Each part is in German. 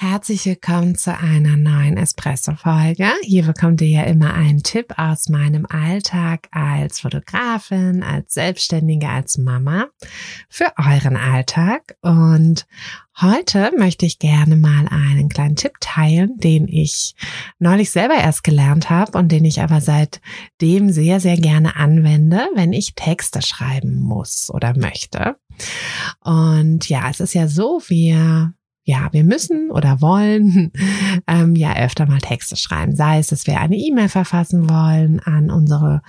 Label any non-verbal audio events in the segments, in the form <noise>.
Herzlich willkommen zu einer neuen Espresso-Folge. Hier bekommt ihr ja immer einen Tipp aus meinem Alltag als Fotografin, als Selbstständige, als Mama für euren Alltag. Und heute möchte ich gerne mal einen kleinen Tipp teilen, den ich neulich selber erst gelernt habe und den ich aber seitdem sehr, sehr gerne anwende, wenn ich Texte schreiben muss oder möchte. Und ja, es ist ja so, wir ja, wir müssen oder wollen <laughs> ähm, ja öfter mal Texte schreiben. Sei es, dass wir eine E-Mail verfassen wollen an unsere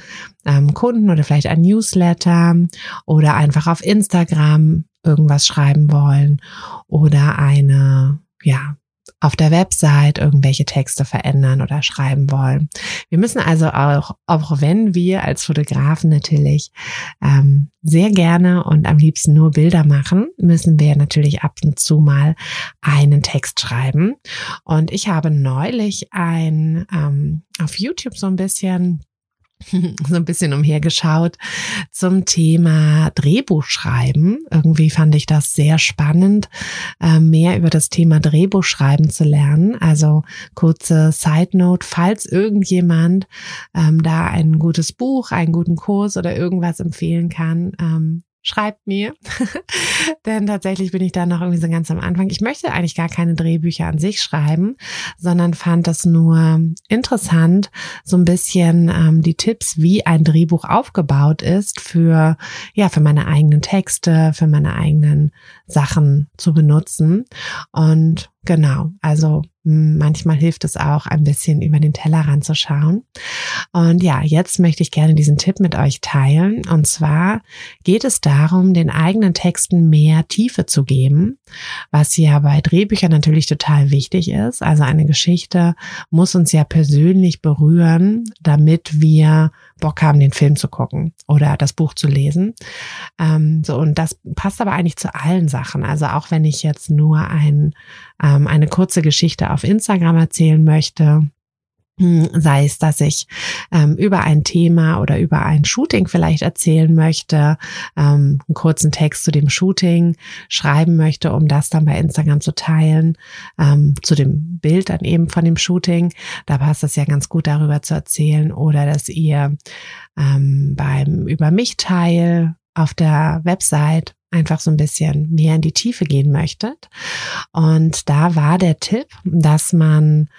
ähm, Kunden oder vielleicht ein Newsletter oder einfach auf Instagram irgendwas schreiben wollen oder eine ja auf der Website irgendwelche Texte verändern oder schreiben wollen. Wir müssen also auch, auch wenn wir als Fotografen natürlich ähm, sehr gerne und am liebsten nur Bilder machen, müssen wir natürlich ab und zu mal einen Text schreiben. Und ich habe neulich ein ähm, auf YouTube so ein bisschen <laughs> so ein bisschen umhergeschaut zum Thema Drehbuchschreiben. Irgendwie fand ich das sehr spannend, äh, mehr über das Thema Drehbuchschreiben zu lernen. Also kurze Side Note, falls irgendjemand ähm, da ein gutes Buch, einen guten Kurs oder irgendwas empfehlen kann, ähm, schreibt mir. <laughs> Denn tatsächlich bin ich da noch irgendwie so ganz am Anfang. Ich möchte eigentlich gar keine Drehbücher an sich schreiben, sondern fand das nur interessant, so ein bisschen ähm, die Tipps, wie ein Drehbuch aufgebaut ist für, ja, für meine eigenen Texte, für meine eigenen Sachen zu benutzen. Und genau, also manchmal hilft es auch, ein bisschen über den Tellerrand zu schauen. Und ja, jetzt möchte ich gerne diesen Tipp mit euch teilen. Und zwar geht es darum, den eigenen Texten mehr Tiefe zu geben, was ja bei Drehbüchern natürlich total wichtig ist. Also eine Geschichte muss uns ja persönlich berühren, damit wir Bock haben, den Film zu gucken oder das Buch zu lesen. Ähm, so, und das passt aber eigentlich zu allen Sachen. Also auch wenn ich jetzt nur ein, ähm, eine kurze Geschichte auf Instagram erzählen möchte, sei es, dass ich ähm, über ein Thema oder über ein Shooting vielleicht erzählen möchte, ähm, einen kurzen Text zu dem Shooting schreiben möchte, um das dann bei Instagram zu teilen, ähm, zu dem Bild dann eben von dem Shooting. Da passt es ja ganz gut darüber zu erzählen oder dass ihr ähm, beim über mich Teil auf der Website einfach so ein bisschen mehr in die Tiefe gehen möchtet. Und da war der Tipp, dass man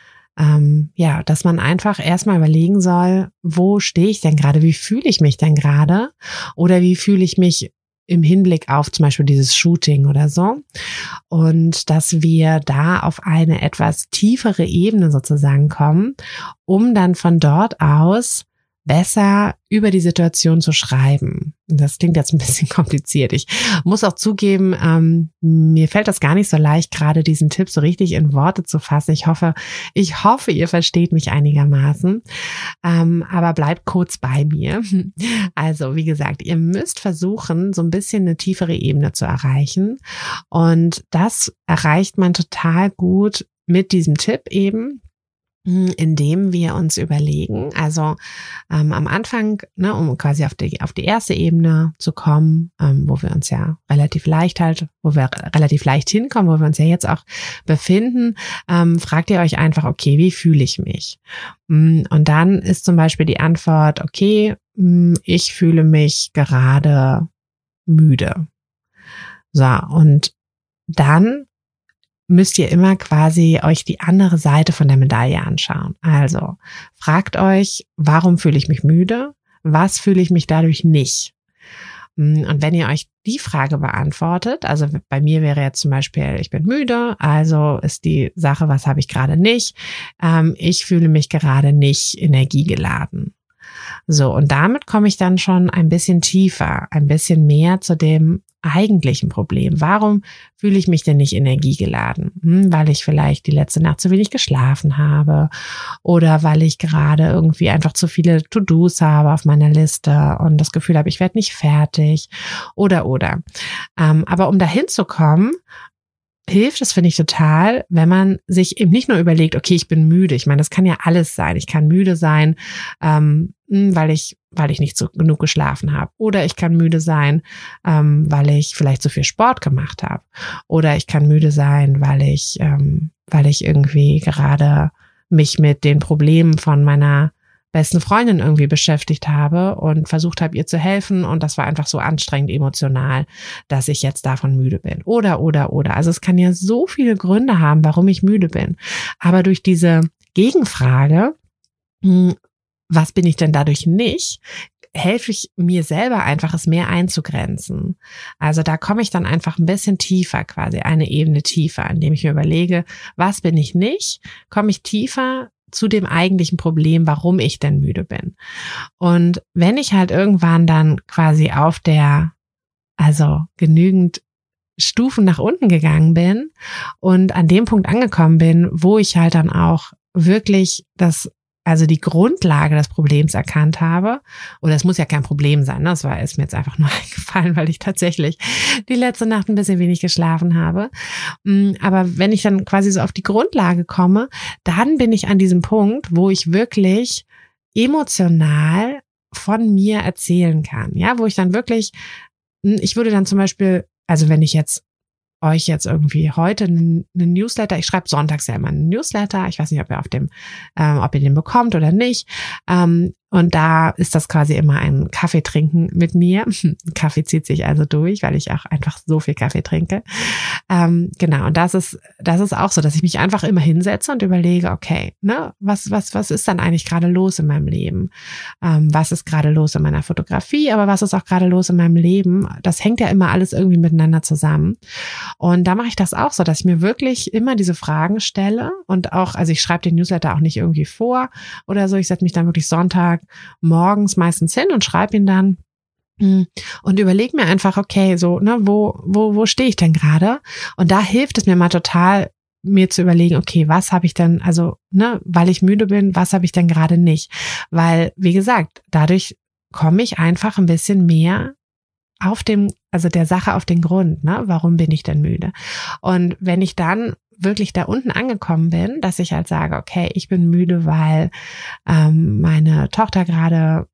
ähm, ja, dass man einfach erstmal überlegen soll, wo stehe ich denn gerade, wie fühle ich mich denn gerade oder wie fühle ich mich im Hinblick auf zum Beispiel dieses Shooting oder so. Und dass wir da auf eine etwas tiefere Ebene sozusagen kommen, um dann von dort aus besser über die Situation zu schreiben. Das klingt jetzt ein bisschen <laughs> kompliziert. Ich muss auch zugeben, ähm, mir fällt das gar nicht so leicht, gerade diesen Tipp so richtig in Worte zu fassen. Ich hoffe, ich hoffe, ihr versteht mich einigermaßen. Ähm, aber bleibt kurz bei mir. <laughs> Also, wie gesagt, ihr müsst versuchen, so ein bisschen eine tiefere Ebene zu erreichen. Und das erreicht man total gut mit diesem Tipp eben indem wir uns überlegen, also ähm, am Anfang, ne, um quasi auf die, auf die erste Ebene zu kommen, ähm, wo wir uns ja relativ leicht halt, wo wir relativ leicht hinkommen, wo wir uns ja jetzt auch befinden, ähm, fragt ihr euch einfach, okay, wie fühle ich mich? Hm, und dann ist zum Beispiel die Antwort, okay, hm, ich fühle mich gerade müde. So, und dann müsst ihr immer quasi euch die andere Seite von der Medaille anschauen. Also fragt euch, warum fühle ich mich müde? Was fühle ich mich dadurch nicht? Mm, und wenn ihr euch die Frage beantwortet, also bei mir wäre jetzt zum Beispiel, ich bin müde, also ist die Sache, was habe ich gerade nicht? Ähm, ich fühle mich gerade nicht energiegeladen. So, und damit komme ich dann schon ein bisschen tiefer, ein bisschen mehr zu dem eigentlichen Problem. Warum fühle ich mich denn nicht energiegeladen? Hm, weil ich vielleicht die letzte Nacht zu wenig geschlafen habe oder weil ich gerade irgendwie einfach zu viele To-Dos habe auf meiner Liste und das Gefühl habe, ich werde nicht fertig oder oder. Ähm, aber um dahin zu kommen, hilft es, finde ich total, wenn man sich eben nicht nur überlegt, okay, ich bin müde. Ich meine, das kann ja alles sein. Ich kann müde sein, ähm, hm, weil ich, weil ich nicht so genug geschlafen habe. Oder ich kann müde sein, ähm, weil ich vielleicht zu viel Sport gemacht habe. Oder ich kann müde sein, weil ich, ähm, weil ich irgendwie gerade mich mit den Problemen von meiner besten Freundin irgendwie beschäftigt habe und versucht habe, ihr zu helfen. Und das war einfach so anstrengend emotional, dass ich jetzt davon müde bin. Oder, oder, oder. Also es kann ja so viele Gründe haben, warum ich müde bin. Aber durch diese Gegenfrage, hm, was bin ich denn dadurch nicht, helfe ich mir selber einfach, es mehr einzugrenzen. Also da komme ich dann einfach ein bisschen tiefer, quasi eine Ebene tiefer, indem ich mir überlege, was bin ich nicht, komme ich tiefer zu dem eigentlichen Problem, warum ich denn müde bin. Und wenn ich halt irgendwann dann quasi auf der, also genügend Stufen nach unten gegangen bin und an dem Punkt angekommen bin, wo ich halt dann auch wirklich das also die Grundlage des Problems erkannt habe. Oder es muss ja kein Problem sein, ne? das war ist mir jetzt einfach <laughs> nur eingefallen, weil ich tatsächlich die letzte Nacht ein bisschen wenig geschlafen habe. Mm, aber wenn ich dann quasi so auf die Grundlage komme, dann bin ich an diesem Punkt, wo ich wirklich emotional von mir erzählen kann. Ja, wo ich dann wirklich, mm, ich würde dann zum Beispiel, also wenn ich jetzt euch jetzt irgendwie heute einen, einen Newsletter, ich schreibe sonntags ja immer einen Newsletter, ich weiß nicht, ob ihr auf dem, ähm, ob ihr den bekommt oder nicht, ähm, und da ist das quasi immer ein Kaffee trinken mit mir. <laughs> Kaffee zieht sich also durch, weil ich auch einfach so viel Kaffee trinke. Ähm, genau. Und das ist, das ist auch so, dass ich mich einfach immer hinsetze und überlege, okay, ne, was, was, was ist dann eigentlich gerade los in meinem Leben? Ähm, was ist gerade los in meiner Fotografie? Aber was ist auch gerade los in meinem Leben? Das hängt ja immer alles irgendwie miteinander zusammen. Und da mache ich das auch so, dass ich mir wirklich immer diese Fragen stelle und auch, also ich schreibe den Newsletter auch nicht irgendwie vor oder so. Ich setze mich dann wirklich Sonntag Tag morgens meistens hin und schreibe ihn dann hm, und überleg mir einfach, okay, so, ne, wo, wo, wo stehe ich denn gerade? Und da hilft es mir mal total, mir zu überlegen, okay, was habe ich denn, also, ne, weil ich müde bin, was habe ich denn gerade nicht? Weil, wie gesagt, dadurch komme ich einfach ein bisschen mehr auf dem, also der Sache auf den Grund, ne? Warum bin ich denn müde? Und wenn ich dann wirklich da unten angekommen bin, dass ich halt sage, okay, ich bin müde, weil ähm, meine Tochter gerade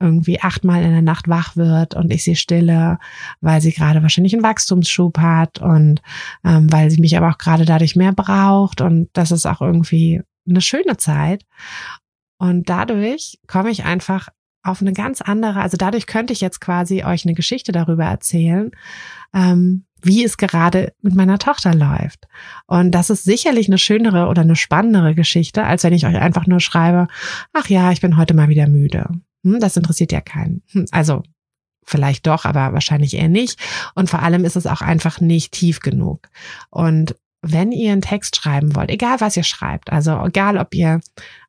irgendwie achtmal in der Nacht wach wird und ich sie stille, weil sie gerade wahrscheinlich einen Wachstumsschub hat und ähm, weil sie mich aber auch gerade dadurch mehr braucht und das ist auch irgendwie eine schöne Zeit. Und dadurch komme ich einfach auf eine ganz andere, also dadurch könnte ich jetzt quasi euch eine Geschichte darüber erzählen, ähm, wie es gerade mit meiner Tochter läuft. Und das ist sicherlich eine schönere oder eine spannendere Geschichte, als wenn ich euch einfach nur schreibe, ach ja, ich bin heute mal wieder müde. Hm, das interessiert ja keinen. Hm, also vielleicht doch, aber wahrscheinlich eher nicht. Und vor allem ist es auch einfach nicht tief genug. Und wenn ihr einen Text schreiben wollt, egal was ihr schreibt, also egal ob ihr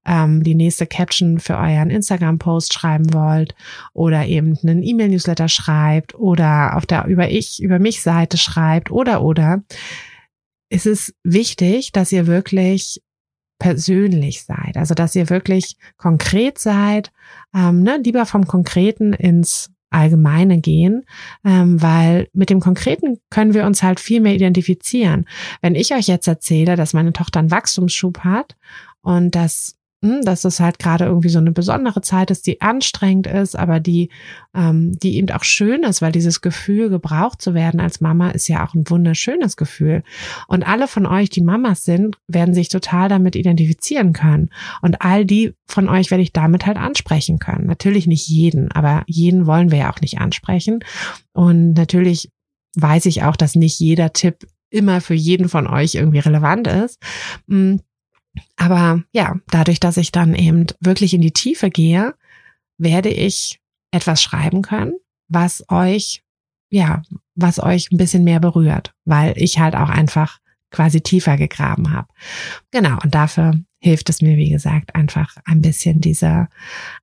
ähm, die nächste Caption für euren Instagram-Post schreiben wollt oder eben einen E-Mail-Newsletter schreibt oder auf der über ich, über mich Seite schreibt oder oder, ist es wichtig, dass ihr wirklich persönlich seid, also dass ihr wirklich konkret seid, ähm, ne, lieber vom Konkreten ins Allgemeine gehen, ähm, weil mit dem Konkreten können wir uns halt viel mehr identifizieren. Wenn ich euch jetzt erzähle, dass meine Tochter einen Wachstumsschub hat und dass dass es halt gerade irgendwie so eine besondere Zeit ist, die anstrengend ist, aber die, ähm, die eben auch schön ist, weil dieses Gefühl, gebraucht zu werden als Mama, ist ja auch ein wunderschönes Gefühl. Und alle von euch, die Mamas sind, werden sich total damit identifizieren können. Und all die von euch werde ich damit halt ansprechen können. Natürlich nicht jeden, aber jeden wollen wir ja auch nicht ansprechen. Und natürlich weiß ich auch, dass nicht jeder Tipp immer für jeden von euch irgendwie relevant ist. Hm, aber ja, dadurch, dass ich dann eben wirklich in die Tiefe gehe, werde ich etwas schreiben können, was euch, ja, was euch ein bisschen mehr berührt, weil ich halt auch einfach quasi tiefer gegraben habe. Genau, und dafür hilft es mir, wie gesagt, einfach ein bisschen diese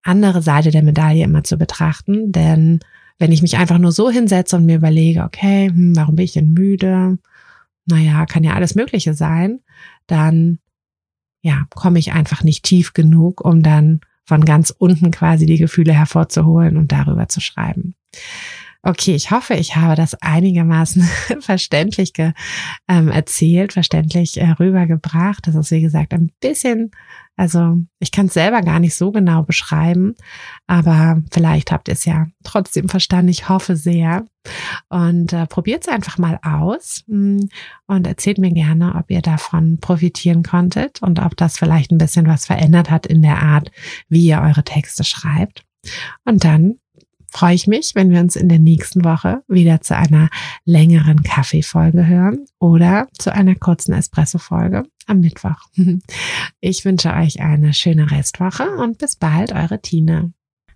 andere Seite der Medaille immer zu betrachten. Denn wenn ich mich einfach nur so hinsetze und mir überlege, okay, hm, warum bin ich denn müde? Naja, kann ja alles Mögliche sein, dann ja, komme ich einfach nicht tief genug, um dann von ganz unten quasi die Gefühle hervorzuholen und darüber zu schreiben. Okay, ich hoffe, ich habe das einigermaßen <laughs> verständlich ge, ähm, erzählt, verständlich äh, rübergebracht. Das ist, wie gesagt, ein bisschen, also ich kann es selber gar nicht so genau beschreiben, aber vielleicht habt ihr es ja trotzdem verstanden. Ich hoffe sehr. Und äh, probiert es einfach mal aus hm, und erzählt mir gerne, ob ihr davon profitieren konntet und ob das vielleicht ein bisschen was verändert hat in der Art, wie ihr eure Texte schreibt. Und dann freue ich mich, wenn wir uns in der nächsten Woche wieder zu einer längeren Kaffeefolge hören oder zu einer kurzen Espresso-Folge am Mittwoch. <laughs> Ich wünsche euch eine schöne Restwoche und bis bald, eure Tina.